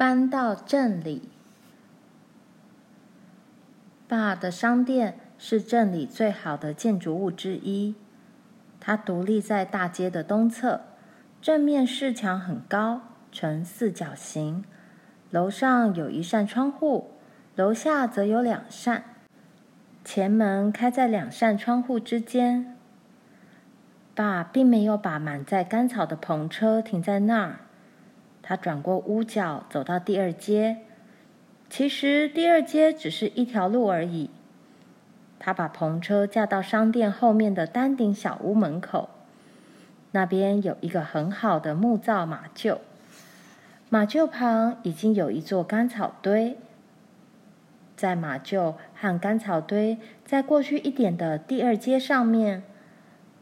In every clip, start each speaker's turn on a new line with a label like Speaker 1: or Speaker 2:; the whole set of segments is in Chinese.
Speaker 1: 搬到镇里。爸的商店是镇里最好的建筑物之一。它独立在大街的东侧，正面饰墙很高，呈四角形。楼上有一扇窗户，楼下则有两扇。前门开在两扇窗户之间。爸并没有把满载干草的篷车停在那儿。他转过屋角，走到第二街。其实第二街只是一条路而已。他把篷车架到商店后面的单顶小屋门口，那边有一个很好的木造马厩。马厩旁已经有一座干草堆。在马厩和干草堆再过去一点的第二街上面，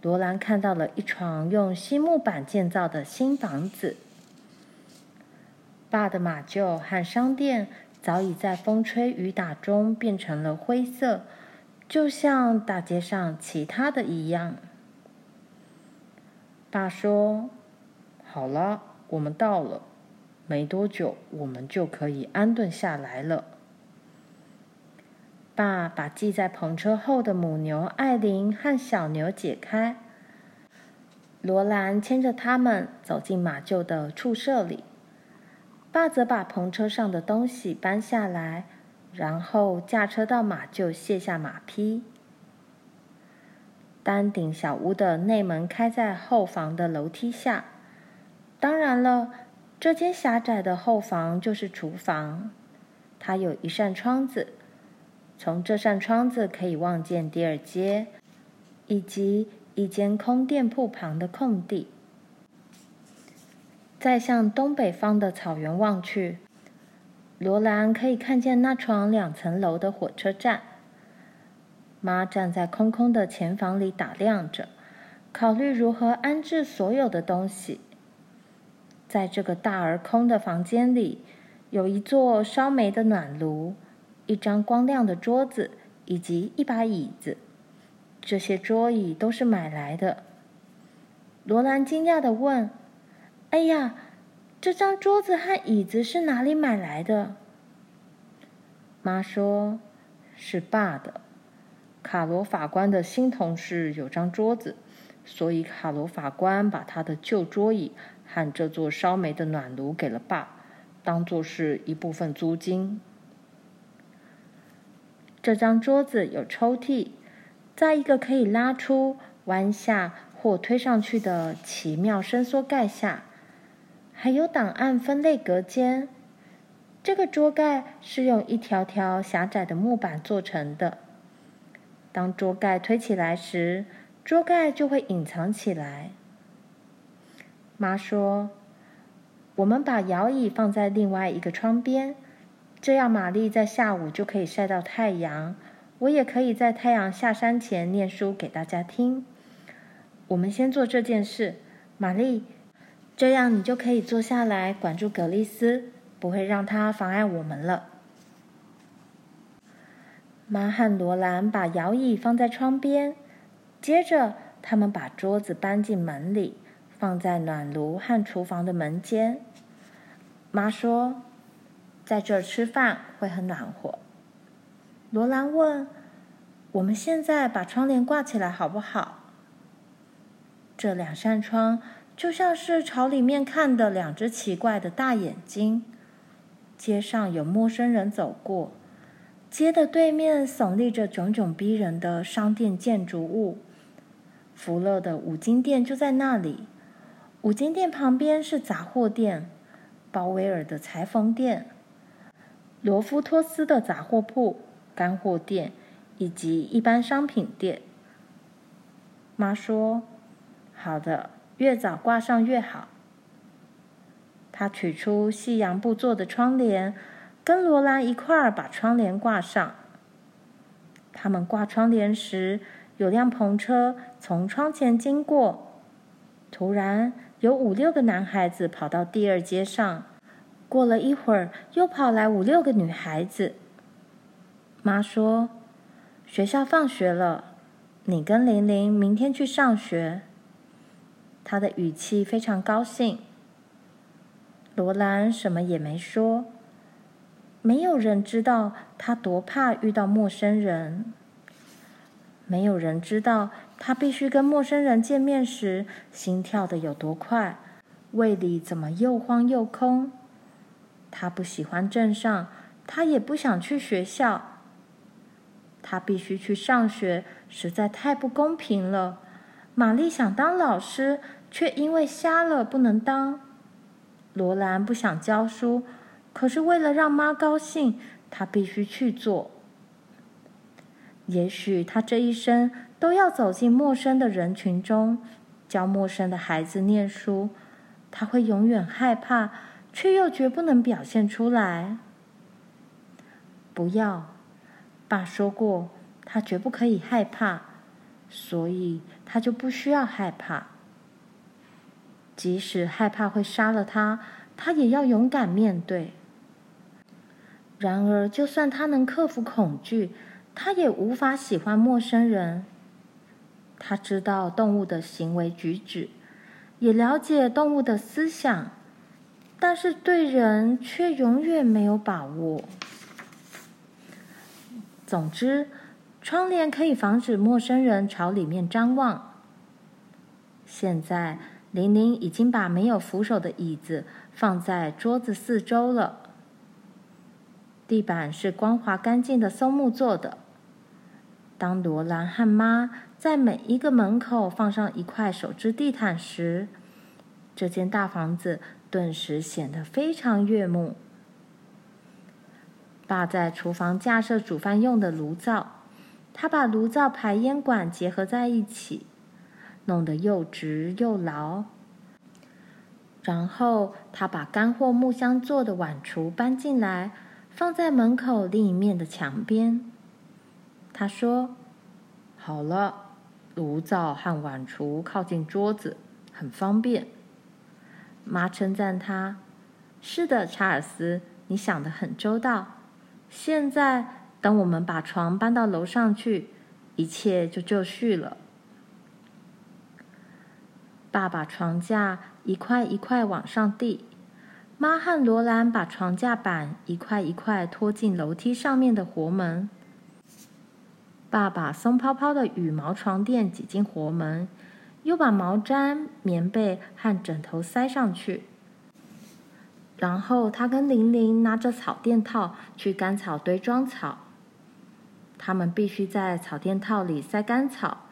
Speaker 1: 罗兰看到了一幢用新木板建造的新房子。爸的马厩和商店早已在风吹雨打中变成了灰色，就像大街上其他的一样。爸说：“好了，我们到了，没多久我们就可以安顿下来了。”爸把系在篷车后的母牛艾琳和小牛解开，罗兰牵着他们走进马厩的畜舍里。爸则把篷车上的东西搬下来，然后驾车到马厩卸下马匹。单顶小屋的内门开在后房的楼梯下。当然了，这间狭窄的后房就是厨房。它有一扇窗子，从这扇窗子可以望见第二街，以及一间空店铺旁的空地。再向东北方的草原望去，罗兰可以看见那幢两层楼的火车站。妈站在空空的前房里打量着，考虑如何安置所有的东西。在这个大而空的房间里，有一座烧煤的暖炉，一张光亮的桌子，以及一把椅子。这些桌椅都是买来的。罗兰惊讶地问。哎呀，这张桌子和椅子是哪里买来的？妈说：“是爸的。卡罗法官的新同事有张桌子，所以卡罗法官把他的旧桌椅和这座烧煤的暖炉给了爸，当做是一部分租金。这张桌子有抽屉，在一个可以拉出、弯下或推上去的奇妙伸缩盖下。”还有档案分类隔间，这个桌盖是用一条条狭窄的木板做成的。当桌盖推起来时，桌盖就会隐藏起来。妈说：“我们把摇椅放在另外一个窗边，这样玛丽在下午就可以晒到太阳。我也可以在太阳下山前念书给大家听。我们先做这件事，玛丽。”这样你就可以坐下来管住葛丽丝，不会让她妨碍我们了。妈和罗兰把摇椅放在窗边，接着他们把桌子搬进门里，放在暖炉和厨房的门间。妈说：“在这儿吃饭会很暖和。”罗兰问：“我们现在把窗帘挂起来好不好？”这两扇窗。就像是朝里面看的两只奇怪的大眼睛。街上有陌生人走过，街的对面耸立着炯炯逼人的商店建筑物。福乐的五金店就在那里，五金店旁边是杂货店，鲍威尔的裁缝店，罗夫托斯的杂货铺、干货店以及一般商品店。妈说：“好的。”越早挂上越好。他取出西洋布做的窗帘，跟罗兰一块儿把窗帘挂上。他们挂窗帘时，有辆篷车从窗前经过。突然，有五六个男孩子跑到第二街上。过了一会儿，又跑来五六个女孩子。妈说：“学校放学了，你跟玲玲明天去上学。”他的语气非常高兴。罗兰什么也没说。没有人知道他多怕遇到陌生人。没有人知道他必须跟陌生人见面时心跳得有多快，胃里怎么又慌又空。他不喜欢镇上，他也不想去学校。他必须去上学，实在太不公平了。玛丽想当老师，却因为瞎了不能当。罗兰不想教书，可是为了让妈高兴，他必须去做。也许他这一生都要走进陌生的人群中，教陌生的孩子念书。他会永远害怕，却又绝不能表现出来。不要。爸说过，他绝不可以害怕，所以他就不需要害怕。即使害怕会杀了他，他也要勇敢面对。然而，就算他能克服恐惧，他也无法喜欢陌生人。他知道动物的行为举止，也了解动物的思想，但是对人却永远没有把握。总之，窗帘可以防止陌生人朝里面张望。现在，玲玲已经把没有扶手的椅子放在桌子四周了。地板是光滑干净的松木做的。当罗兰和妈在每一个门口放上一块手织地毯时，这间大房子顿时显得非常悦目。爸在厨房架设煮饭用的炉灶，他把炉灶排烟管结合在一起，弄得又直又牢。然后他把干货木箱做的碗橱搬进来，放在门口另一面的墙边。他说：“好了，炉灶和碗橱靠近桌子，很方便。”妈称赞他：“是的，查尔斯，你想的很周到。”现在，等我们把床搬到楼上去，一切就就绪了。爸把床架一块一块往上递，妈和罗兰把床架板一块一块拖进楼梯上面的活门。爸把松泡泡的羽毛床垫挤进活门，又把毛毡、棉被和枕头塞上去。然后他跟玲玲拿着草垫套去干草堆装草。他们必须在草垫套里塞干草，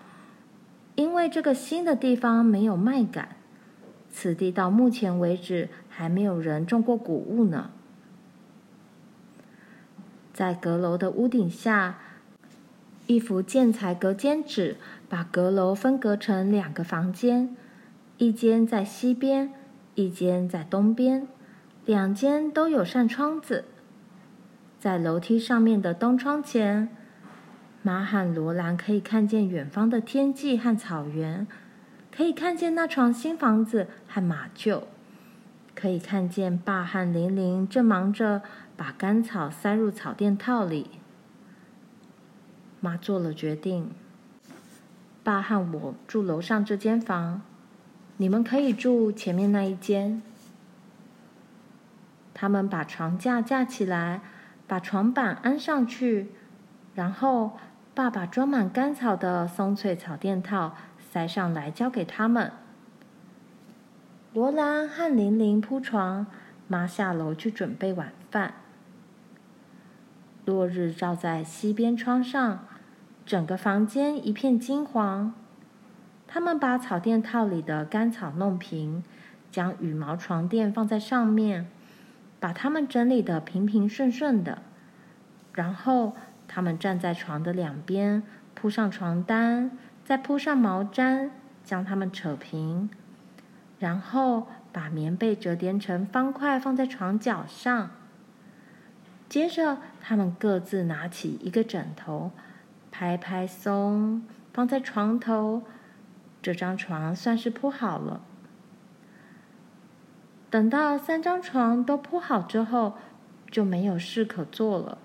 Speaker 1: 因为这个新的地方没有麦秆，此地到目前为止还没有人种过谷物呢。在阁楼的屋顶下，一幅建材隔间纸把阁楼分隔成两个房间，一间在西边，一间在东边。两间都有扇窗子，在楼梯上面的东窗前，妈和罗兰可以看见远方的天际和草原，可以看见那幢新房子和马厩，可以看见爸和玲玲正忙着把干草塞入草垫套里。妈做了决定，爸和我住楼上这间房，你们可以住前面那一间。他们把床架架起来，把床板安上去，然后爸爸装满干草的松脆草垫套塞上来，交给他们。罗兰和玲玲铺床，妈下楼去准备晚饭。落日照在西边窗上，整个房间一片金黄。他们把草垫套里的干草弄平，将羽毛床垫放在上面。把它们整理得平平顺顺的，然后他们站在床的两边，铺上床单，再铺上毛毡，将它们扯平，然后把棉被折叠成方块放在床角上。接着，他们各自拿起一个枕头，拍拍松，放在床头，这张床算是铺好了。等到三张床都铺好之后，就没有事可做了。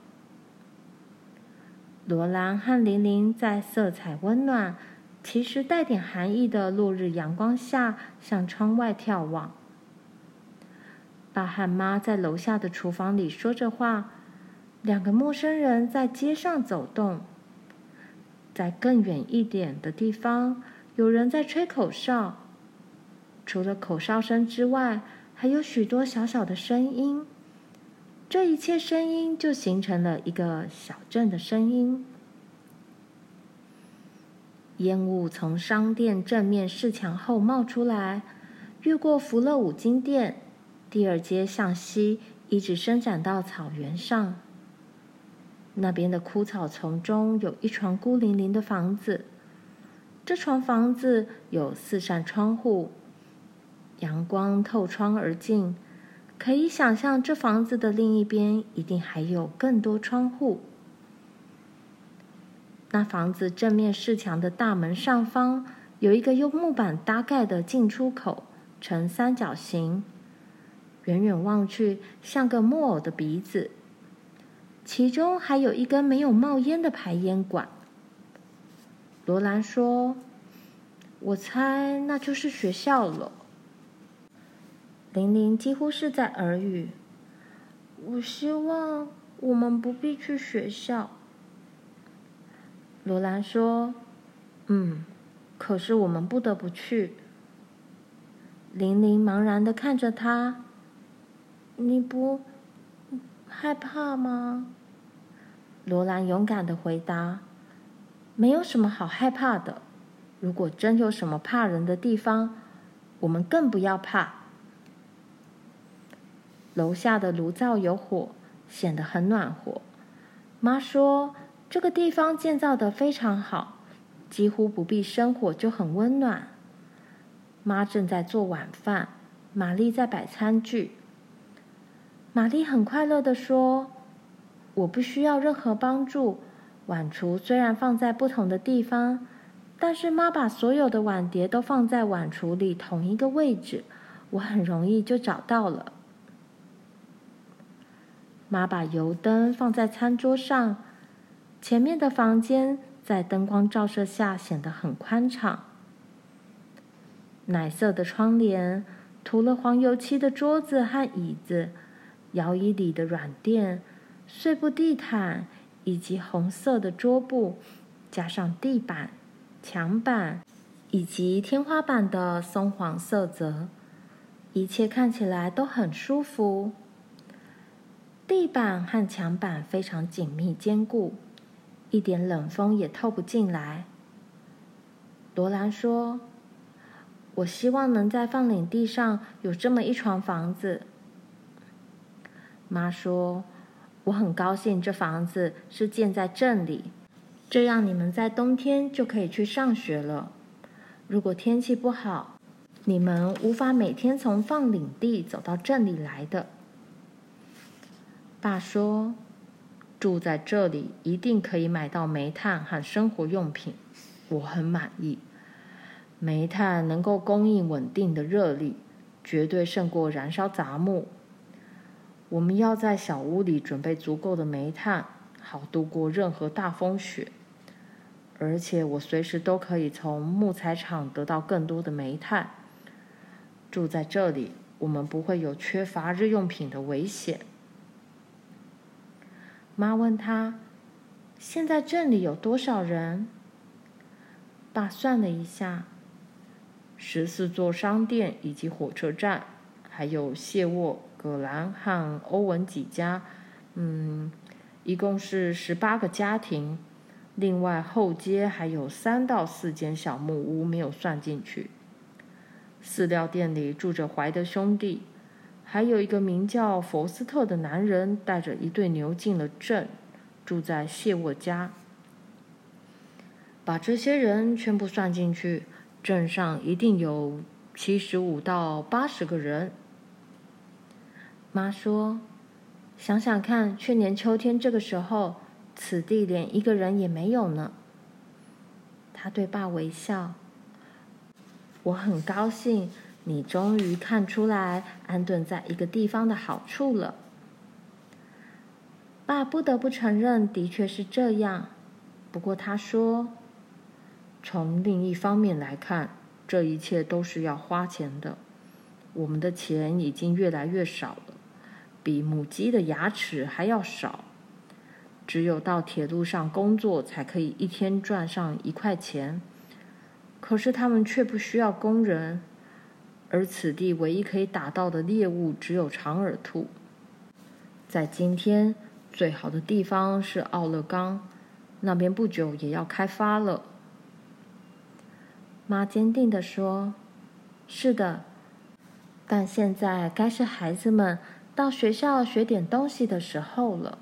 Speaker 1: 罗兰和玲玲在色彩温暖、其实带点寒意的落日阳光下向窗外眺望。爸和妈在楼下的厨房里说着话，两个陌生人在街上走动。在更远一点的地方，有人在吹口哨。除了口哨声之外，还有许多小小的声音。这一切声音就形成了一个小镇的声音。烟雾从商店正面市墙后冒出来，越过福乐五金店，第二街向西，一直伸展到草原上。那边的枯草丛中有一幢孤零零的房子，这幢房子有四扇窗户，阳光透窗而进，可以想象这房子的另一边一定还有更多窗户。那房子正面是墙的大门上方有一个用木板搭盖的进出口，呈三角形，远远望去像个木偶的鼻子。其中还有一根没有冒烟的排烟管。罗兰说：“我猜那就是学校了。”玲玲几乎是在耳语：“我希望我们不必去学校。”罗兰说：“嗯，可是我们不得不去。”玲玲茫然的看着他：“你不？”害怕吗？罗兰勇敢的回答：“没有什么好害怕的。如果真有什么怕人的地方，我们更不要怕。”楼下的炉灶有火，显得很暖和。妈说：“这个地方建造的非常好，几乎不必生火就很温暖。”妈正在做晚饭，玛丽在摆餐具。玛丽很快乐地说：“我不需要任何帮助。碗橱虽然放在不同的地方，但是妈把所有的碗碟都放在碗橱里同一个位置，我很容易就找到了。”妈把油灯放在餐桌上，前面的房间在灯光照射下显得很宽敞。奶色的窗帘，涂了黄油漆的桌子和椅子。摇椅里的软垫、碎布地毯以及红色的桌布，加上地板、墙板以及天花板的松黄色泽，一切看起来都很舒服。地板和墙板非常紧密坚固，一点冷风也透不进来。罗兰说：“我希望能在放领地上有这么一幢房子。”妈说：“我很高兴这房子是建在镇里，这样你们在冬天就可以去上学了。如果天气不好，你们无法每天从放领地走到镇里来的。”爸说：“住在这里一定可以买到煤炭和生活用品，我很满意。煤炭能够供应稳定的热力，绝对胜过燃烧杂木。”我们要在小屋里准备足够的煤炭，好度过任何大风雪。而且我随时都可以从木材厂得到更多的煤炭。住在这里，我们不会有缺乏日用品的危险。妈问他：“现在镇里有多少人？”爸算了一下：十四座商店以及火车站，还有谢沃。葛兰和欧文几家，嗯，一共是十八个家庭。另外后街还有三到四间小木屋没有算进去。饲料店里住着怀德兄弟，还有一个名叫佛斯特的男人带着一对牛进了镇，住在谢沃家。把这些人全部算进去，镇上一定有七十五到八十个人。妈说：“想想看，去年秋天这个时候，此地连一个人也没有呢。”他对爸微笑。我很高兴，你终于看出来安顿在一个地方的好处了。爸不得不承认，的确是这样。不过他说：“从另一方面来看，这一切都是要花钱的。”我们的钱已经越来越少了，比母鸡的牙齿还要少。只有到铁路上工作，才可以一天赚上一块钱。可是他们却不需要工人，而此地唯一可以打到的猎物只有长耳兔。在今天，最好的地方是奥勒冈，那边不久也要开发了。妈坚定地说：“是的，但现在该是孩子们到学校学点东西的时候了。”